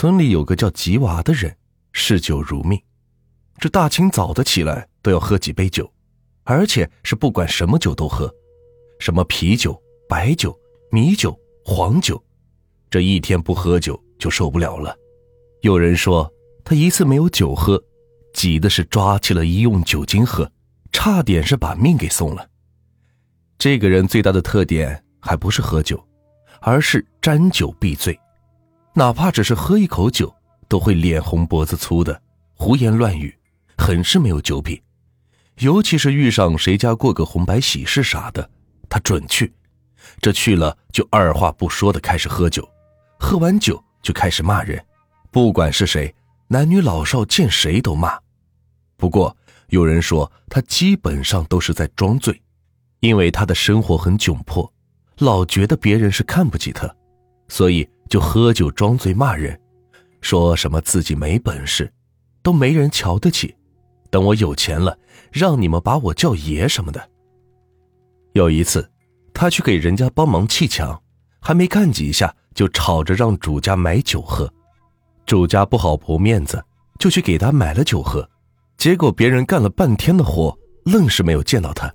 村里有个叫吉娃的人，嗜酒如命，这大清早的起来都要喝几杯酒，而且是不管什么酒都喝，什么啤酒、白酒、米酒、黄酒，这一天不喝酒就受不了了。有人说他一次没有酒喝，急的是抓起了医用酒精喝，差点是把命给送了。这个人最大的特点还不是喝酒，而是沾酒必醉。哪怕只是喝一口酒，都会脸红脖子粗的，胡言乱语，很是没有酒品。尤其是遇上谁家过个红白喜事啥的，他准去。这去了就二话不说的开始喝酒，喝完酒就开始骂人，不管是谁，男女老少见谁都骂。不过有人说他基本上都是在装醉，因为他的生活很窘迫，老觉得别人是看不起他，所以。就喝酒装醉骂人，说什么自己没本事，都没人瞧得起。等我有钱了，让你们把我叫爷什么的。有一次，他去给人家帮忙砌墙，还没干几下，就吵着让主家买酒喝。主家不好驳面子，就去给他买了酒喝。结果别人干了半天的活，愣是没有见到他。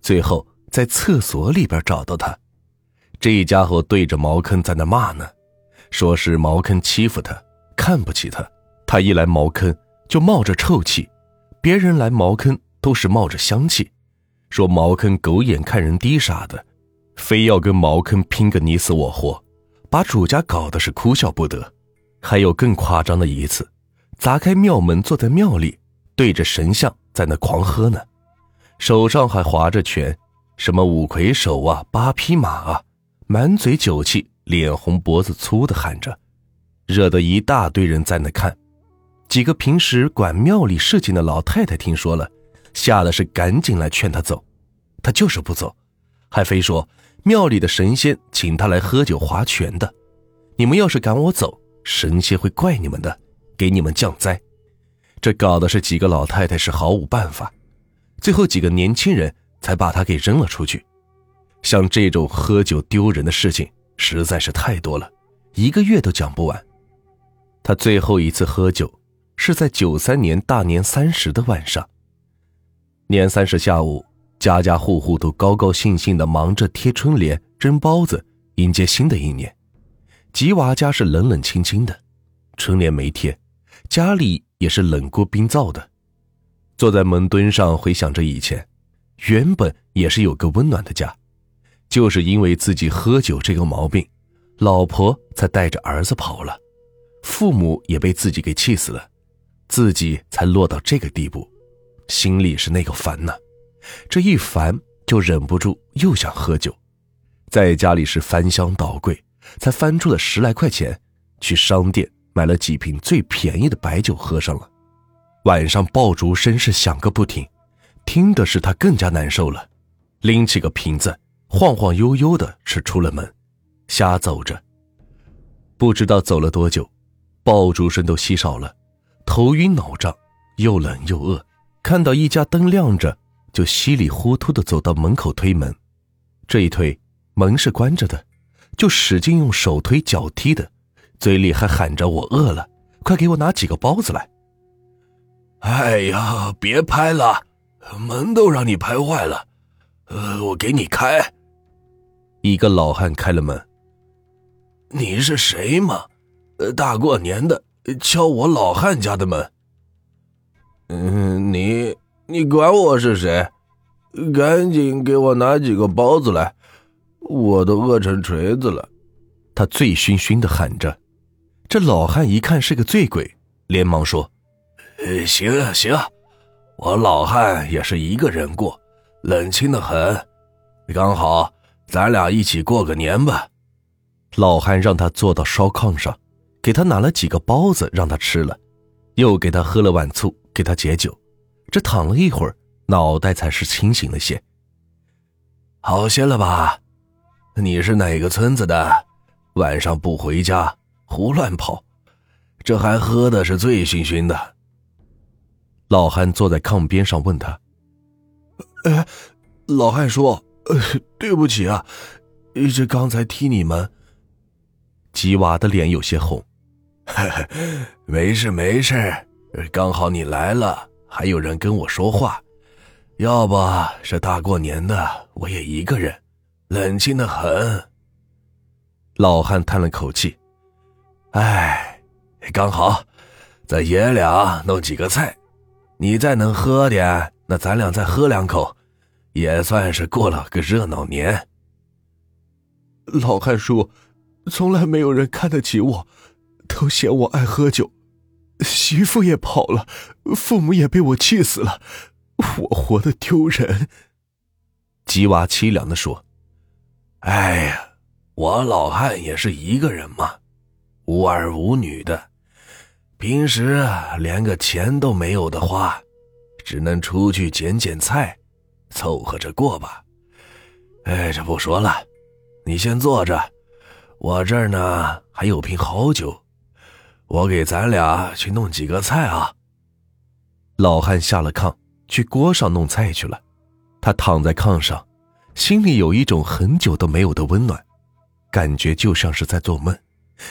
最后在厕所里边找到他，这家伙对着茅坑在那骂呢。说是茅坑欺负他，看不起他。他一来茅坑就冒着臭气，别人来茅坑都是冒着香气。说茅坑狗眼看人低啥的，非要跟茅坑拼个你死我活，把主家搞得是哭笑不得。还有更夸张的一次，砸开庙门，坐在庙里，对着神像在那狂喝呢，手上还划着拳，什么五魁首啊，八匹马啊，满嘴酒气。脸红脖子粗的喊着，惹得一大堆人在那看。几个平时管庙里事情的老太太听说了，吓得是赶紧来劝他走，他就是不走，还非说庙里的神仙请他来喝酒划拳的。你们要是赶我走，神仙会怪你们的，给你们降灾。这搞的是几个老太太是毫无办法，最后几个年轻人才把他给扔了出去。像这种喝酒丢人的事情。实在是太多了，一个月都讲不完。他最后一次喝酒是在九三年大年三十的晚上。年三十下午，家家户户都高高兴兴的忙着贴春联、蒸包子，迎接新的一年。吉娃家是冷冷清清的，春联没贴，家里也是冷锅冰灶的。坐在门墩上回想着以前，原本也是有个温暖的家。就是因为自己喝酒这个毛病，老婆才带着儿子跑了，父母也被自己给气死了，自己才落到这个地步，心里是那个烦呐，这一烦就忍不住又想喝酒，在家里是翻箱倒柜，才翻出了十来块钱，去商店买了几瓶最便宜的白酒喝上了，晚上爆竹声是响个不停，听的是他更加难受了，拎起个瓶子。晃晃悠悠的是出了门，瞎走着。不知道走了多久，爆竹声都稀少了，头晕脑胀，又冷又饿。看到一家灯亮着，就稀里糊涂的走到门口推门。这一推，门是关着的，就使劲用手推脚踢的，嘴里还喊着：“我饿了，快给我拿几个包子来。”哎呀，别拍了，门都让你拍坏了。呃，我给你开。一个老汉开了门。你是谁嘛？呃，大过年的敲我老汉家的门。嗯，你你管我是谁？赶紧给我拿几个包子来，我都饿成锤子了。他醉醺醺的喊着。这老汉一看是个醉鬼，连忙说：“呃，行行，我老汉也是一个人过，冷清的很，刚好。”咱俩一起过个年吧。老汉让他坐到烧炕上，给他拿了几个包子让他吃了，又给他喝了碗醋给他解酒。这躺了一会儿，脑袋才是清醒了些。好些了吧？你是哪个村子的？晚上不回家，胡乱跑，这还喝的是醉醺醺的。老汉坐在炕边上问他：“哎，老汉说呃。”对不起啊，这刚才踢你们。吉娃的脸有些红。没事没事，刚好你来了，还有人跟我说话。要不是大过年的，我也一个人，冷清的很。老汉叹了口气：“哎，刚好，咱爷俩弄几个菜，你再能喝点，那咱俩再喝两口，也算是过了个热闹年。”老汉叔，从来没有人看得起我，都嫌我爱喝酒，媳妇也跑了，父母也被我气死了，我活得丢人。吉娃凄凉的说：“哎呀，我老汉也是一个人嘛，无儿无女的，平时连个钱都没有的花，只能出去捡捡菜，凑合着过吧。哎，这不说了。”你先坐着，我这儿呢还有瓶好酒，我给咱俩去弄几个菜啊。老汉下了炕，去锅上弄菜去了。他躺在炕上，心里有一种很久都没有的温暖，感觉就像是在做梦，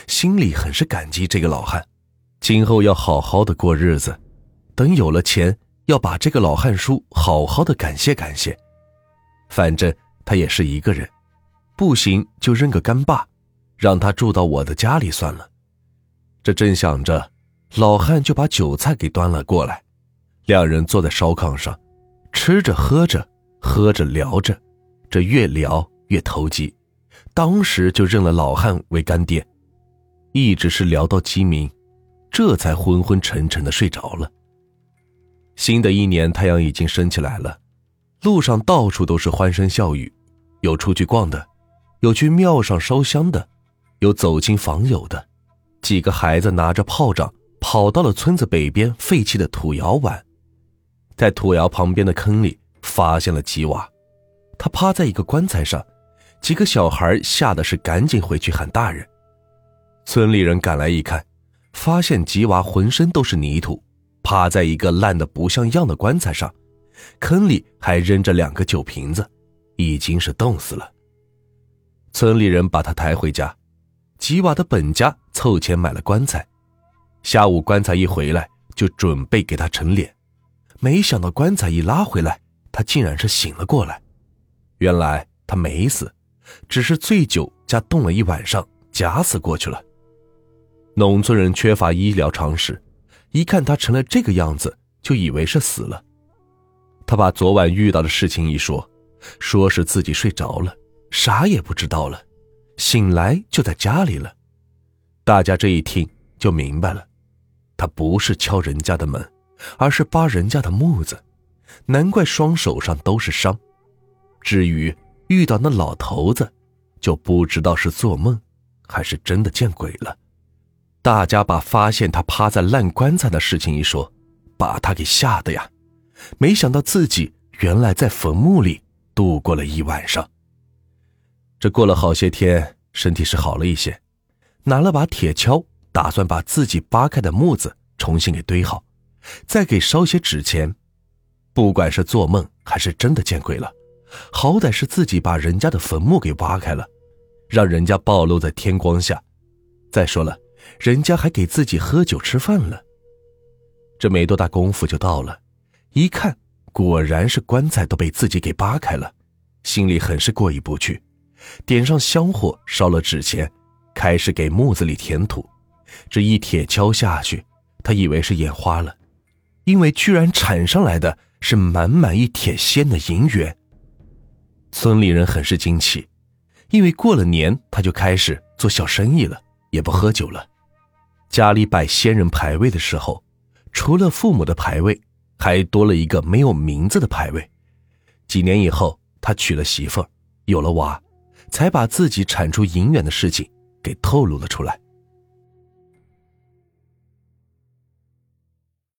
心里很是感激这个老汉。今后要好好的过日子，等有了钱，要把这个老汉叔好好的感谢感谢。反正他也是一个人。不行就认个干爸，让他住到我的家里算了。这正想着，老汉就把酒菜给端了过来。两人坐在烧炕上，吃着喝着，喝着聊着，这越聊越投机，当时就认了老汉为干爹，一直是聊到鸡鸣，这才昏昏沉沉的睡着了。新的一年太阳已经升起来了，路上到处都是欢声笑语，有出去逛的。有去庙上烧香的，有走亲访友的，几个孩子拿着炮仗跑到了村子北边废弃的土窑玩，在土窑旁边的坑里发现了吉娃，他趴在一个棺材上，几个小孩吓得是赶紧回去喊大人。村里人赶来一看，发现吉娃浑身都是泥土，趴在一个烂得不像样的棺材上，坑里还扔着两个酒瓶子，已经是冻死了。村里人把他抬回家，吉瓦的本家凑钱买了棺材。下午棺材一回来，就准备给他陈脸，没想到棺材一拉回来，他竟然是醒了过来。原来他没死，只是醉酒加冻了一晚上，假死过去了。农村人缺乏医疗常识，一看他成了这个样子，就以为是死了。他把昨晚遇到的事情一说，说是自己睡着了。啥也不知道了，醒来就在家里了。大家这一听就明白了，他不是敲人家的门，而是扒人家的木子，难怪双手上都是伤。至于遇到那老头子，就不知道是做梦，还是真的见鬼了。大家把发现他趴在烂棺材的事情一说，把他给吓得呀，没想到自己原来在坟墓里度过了一晚上。这过了好些天，身体是好了一些，拿了把铁锹，打算把自己扒开的木子重新给堆好，再给烧些纸钱。不管是做梦还是真的见鬼了，好歹是自己把人家的坟墓给挖开了，让人家暴露在天光下。再说了，人家还给自己喝酒吃饭了。这没多大功夫就到了，一看果然是棺材都被自己给扒开了，心里很是过意不去。点上香火，烧了纸钱，开始给木子里填土。这一铁锹下去，他以为是眼花了，因为居然铲上来的是满满一铁锨的银元。村里人很是惊奇，因为过了年他就开始做小生意了，也不喝酒了。家里摆仙人牌位的时候，除了父母的牌位，还多了一个没有名字的牌位。几年以后，他娶了媳妇儿，有了娃。才把自己产出银元的事情给透露了出来。